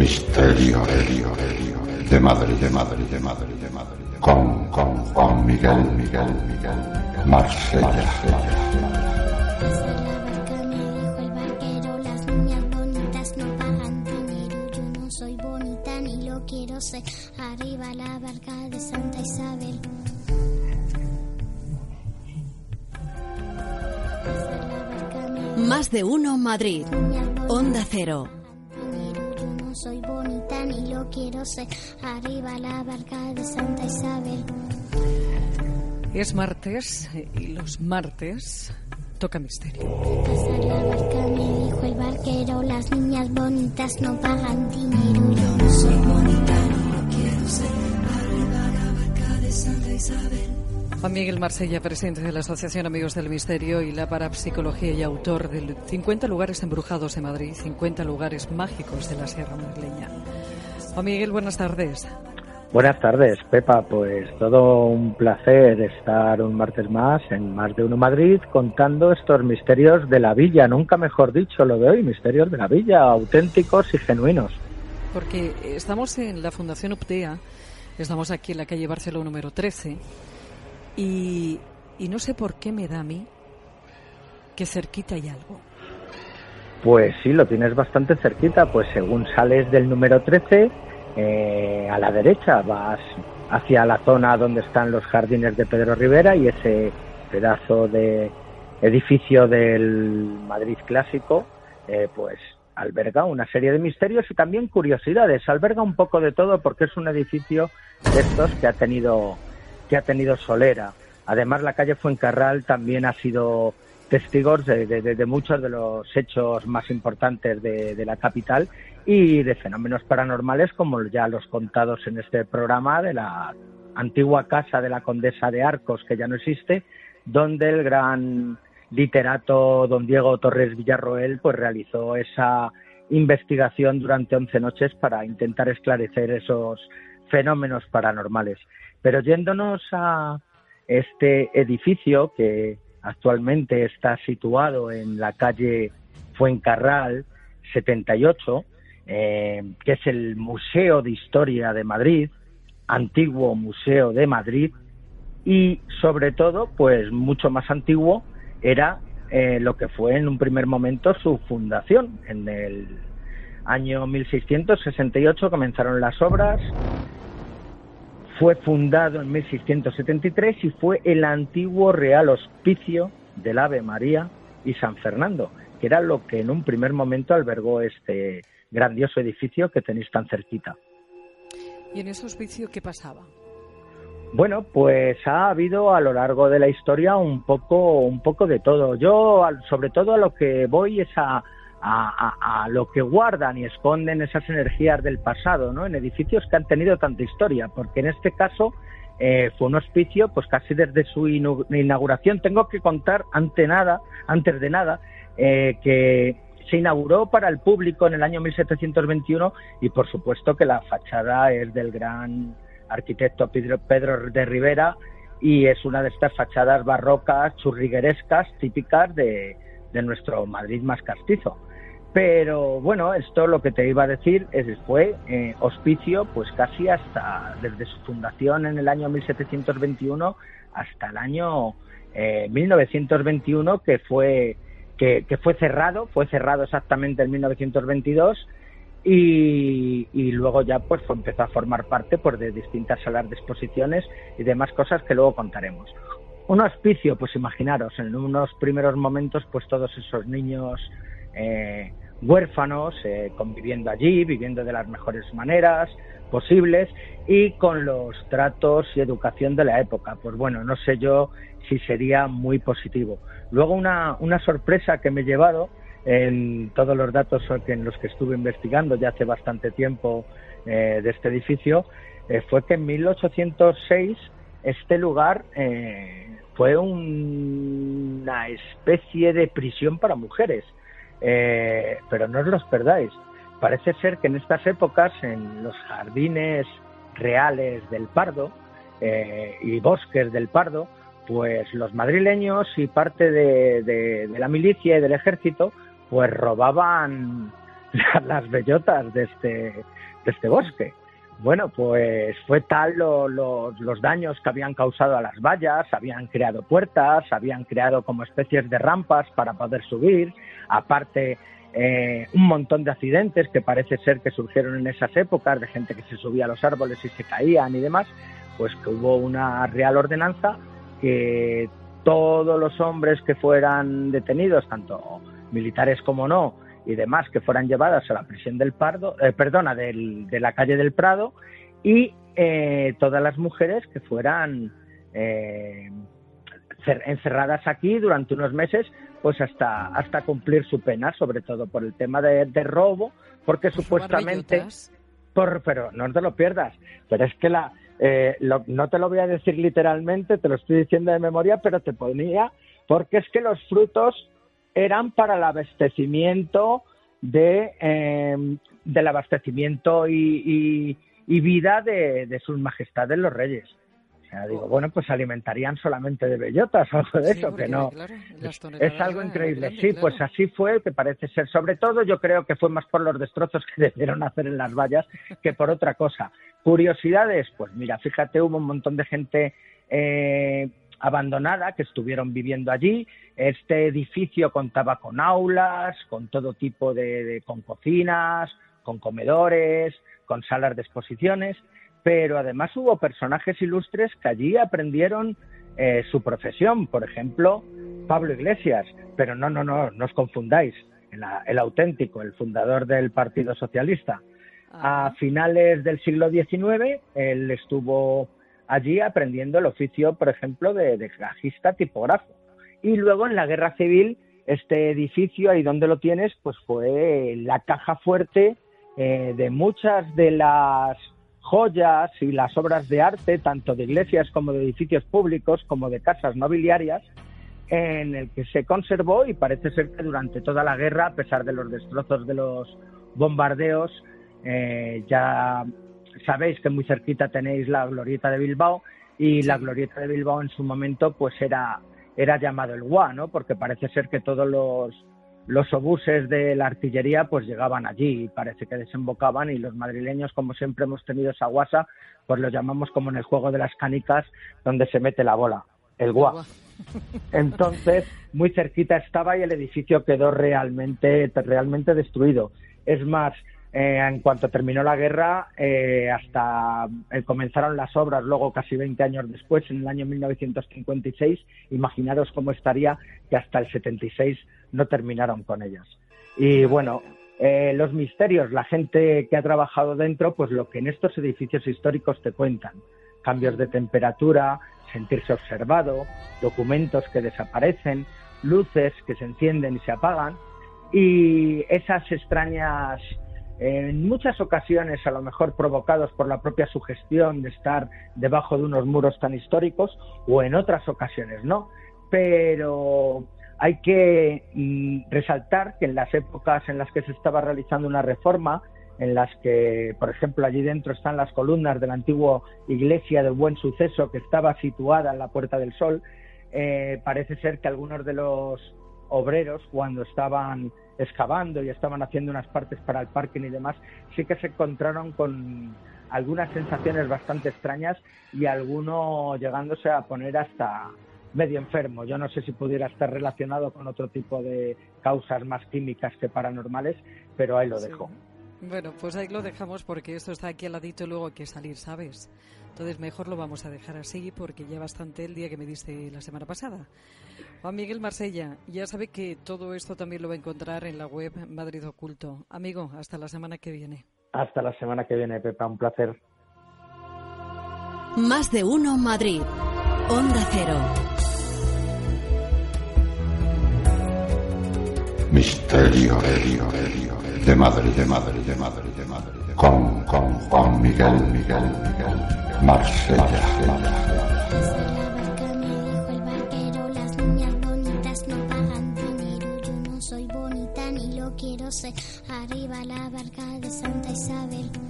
Misterio de Madrid, de Madrid, de Madrid, de Madrid. Con, con Juan Miguel, Miguel, Miguel, Marsella. quiero ser. Arriba la barca de Santa Isabel. Más de uno Madrid. Onda Cero. Yo no quiero ser. Arriba la barca de Santa Isabel. Es martes y los martes toca misterio. Pasar la barca me dijo el barquero. Las niñas bonitas no pagan dinero. Yo no soy bonita ni lo quiero ser. Arriba la barca de Santa Isabel. Juan Miguel Marsella, presidente de la Asociación Amigos del Misterio y la Parapsicología y autor de 50 lugares embrujados de Madrid, 50 lugares mágicos de la Sierra Madrileña. Juan Miguel, buenas tardes. Buenas tardes, Pepa. Pues todo un placer estar un martes más en Más de Uno Madrid contando estos misterios de la villa, nunca mejor dicho lo de hoy, misterios de la villa, auténticos y genuinos. Porque estamos en la Fundación Uptea, estamos aquí en la calle Barcelona número 13 y, y no sé por qué me da a mí que cerquita hay algo. Pues sí, lo tienes bastante cerquita, pues según sales del número 13, eh, a la derecha vas hacia la zona donde están los jardines de Pedro Rivera y ese pedazo de edificio del Madrid clásico, eh, pues alberga una serie de misterios y también curiosidades. Alberga un poco de todo porque es un edificio de estos que ha tenido que ha tenido Solera. Además, la calle Fuencarral también ha sido testigos de, muchos de los hechos más importantes de, de la capital y de fenómenos paranormales como ya los contados en este programa de la antigua casa de la condesa de Arcos, que ya no existe, donde el gran literato don Diego Torres Villarroel pues realizó esa investigación durante 11 noches para intentar esclarecer esos fenómenos paranormales. Pero yéndonos a este edificio que actualmente está situado en la calle Fuencarral 78, eh, que es el Museo de Historia de Madrid, antiguo Museo de Madrid, y sobre todo, pues mucho más antiguo, era eh, lo que fue en un primer momento su fundación. En el año 1668 comenzaron las obras, fue fundado en 1673 y fue el antiguo Real Hospicio del Ave María y San Fernando, que era lo que en un primer momento albergó este grandioso edificio que tenéis tan cerquita. ¿Y en ese hospicio qué pasaba? Bueno, pues ha habido a lo largo de la historia un poco, un poco de todo. Yo, sobre todo, a lo que voy es a, a- lo que guardan y esconden esas energías del pasado, ¿no? En edificios que han tenido tanta historia, porque en este caso eh, fue un hospicio, pues casi desde su inauguración. Tengo que contar ante nada, antes de nada, eh, que se inauguró para el público en el año 1721 y por supuesto que la fachada es del gran arquitecto Pedro, Pedro de Rivera y es una de estas fachadas barrocas, churriguerescas, típicas de, de nuestro Madrid más castizo. Pero bueno, esto lo que te iba a decir es fue eh, hospicio pues casi hasta desde su fundación en el año 1721 hasta el año eh, 1921 que fue que, que fue cerrado, fue cerrado exactamente en 1922 y, y luego ya pues fue- empezó a formar parte pues de distintas salas de exposiciones y demás cosas que luego contaremos. Un hospicio, pues imaginaros, en unos primeros momentos pues todos esos niños eh, huérfanos eh, conviviendo allí, viviendo de las mejores maneras posibles y con los tratos y educación de la época. Pues bueno, no sé yo si sería muy positivo. Luego una, una sorpresa que me he llevado en todos los datos en los que estuve investigando ya hace bastante tiempo eh, de este edificio eh, fue que en 1806 este lugar eh, fue un- una especie de prisión para mujeres. Eh, pero no os los perdáis. Parece ser que en estas épocas, en los jardines reales del Pardo eh, y bosques del Pardo, pues los madrileños y parte de, de- la milicia y del ejército, pues robaban las bellotas de este, de este bosque. Bueno, pues fue tal los daños que habían causado a las vallas, habían creado puertas, habían creado como especies de rampas para poder subir, aparte eh, un montón de accidentes que parece ser que surgieron en esas épocas, de gente que se subía a los árboles y se caían y demás, pues que hubo una real ordenanza que todos los hombres que fueran detenidos, tanto militares como no, y demás que fueran llevadas a la prisión del Pardo, eh, perdona, del, de la calle del Prado y eh, todas las mujeres que fueran eh, encerradas aquí durante unos meses, pues hasta hasta cumplir su pena, sobre todo por el tema de, robo, porque supuestamente, por, pero no te lo pierdas, pero es que la no te lo voy a decir literalmente, te lo estoy diciendo de memoria, pero te ponía porque es que los frutos eran para el abastecimiento de, em, del abastecimiento y, vida de, sus majestades los reyes. O sea, digo, bueno, pues se alimentarían solamente de bellotas o algo de eso, que no. es, algo increíble. sí, pues así fue, que parece ser. Sobre todo, yo creo que fue más por los destrozos que debieron hacer en las vallas que por otra cosa. Curiosidades, pues mira, fíjate, hubo un montón de gente eh, abandonada que estuvieron viviendo allí. Este edificio contaba con aulas, con todo tipo de, con cocinas, con comedores, con salas de exposiciones, pero además hubo personajes ilustres que allí aprendieron eh, su profesión. Por ejemplo, Pablo Iglesias, pero no, no, no, no os confundáis, el, auténtico, el fundador del Partido Socialista. A finales del siglo XIX, él estuvo allí aprendiendo el oficio, por ejemplo, de, de gajista tipógrafo. Y luego en la guerra civil, este edificio, ahí donde lo tienes, pues fue la caja fuerte eh, de muchas de las joyas y las obras de arte, tanto de iglesias como de edificios públicos, como de casas nobiliarias, en el que se conservó y parece ser que durante toda la guerra, a pesar de los destrozos de los bombardeos, eh, ya sabéis que muy cerquita tenéis la glorieta de Bilbao y la glorieta de Bilbao en su momento pues era, era llamado el GUA, ¿no? Porque parece ser que todos los, los obuses de la artillería pues llegaban allí y parece que desembocaban y los madrileños como siempre hemos tenido esa guasa pues lo llamamos como en el juego de las canicas donde se mete la bola, el GUA. Entonces, muy cerquita estaba y el edificio quedó realmente, realmente destruido. Es más, eh, en cuanto terminó la guerra, eh, hasta eh, comenzaron las obras, luego casi 20 años después, en el año 1956, imaginaros cómo estaría que hasta el 76 no terminaron con ellas. Y bueno, los misterios, la gente que ha trabajado dentro, pues lo que en estos edificios históricos te cuentan, cambios de temperatura, sentirse observado, documentos que desaparecen, luces que se encienden y se apagan, y esas extrañas en muchas ocasiones a lo mejor provocados por la propia sugestión de estar debajo de unos muros tan históricos o en otras ocasiones no. Pero hay que mm, resaltar que en las épocas en las que se estaba realizando una reforma, en las que, por ejemplo, allí dentro están las columnas de la antigua iglesia del Buen Suceso que estaba situada en la Puerta del Sol, eh, parece ser que algunos de los obreros, cuando estaban excavando y estaban haciendo unas partes para el parking y demás, sí que se encontraron con algunas sensaciones bastante extrañas y alguno llegándose a poner hasta medio enfermo. Yo no sé si pudiera estar relacionado con otro tipo de causas más químicas que paranormales, pero ahí lo dejo. Bueno, pues ahí lo dejamos porque esto está aquí al ladito y luego hay que salir, ¿sabes? Entonces mejor lo vamos a dejar así porque ya bastante el día que me diste la semana pasada. Juan Miguel Marsella, ya sabe que todo esto también lo va a encontrar en la web Madrid Oculto. Amigo, hasta la semana que viene. Hasta la semana que viene, Pepa, un placer. Más de uno Madrid. Onda Cero. Misterio, de Madrid, de Madrid, de Madrid, de Madrid. Con, con Juan Miguel, Miguel, Miguel, Marsella. quiero ser arriba la barca de Santa Isabel.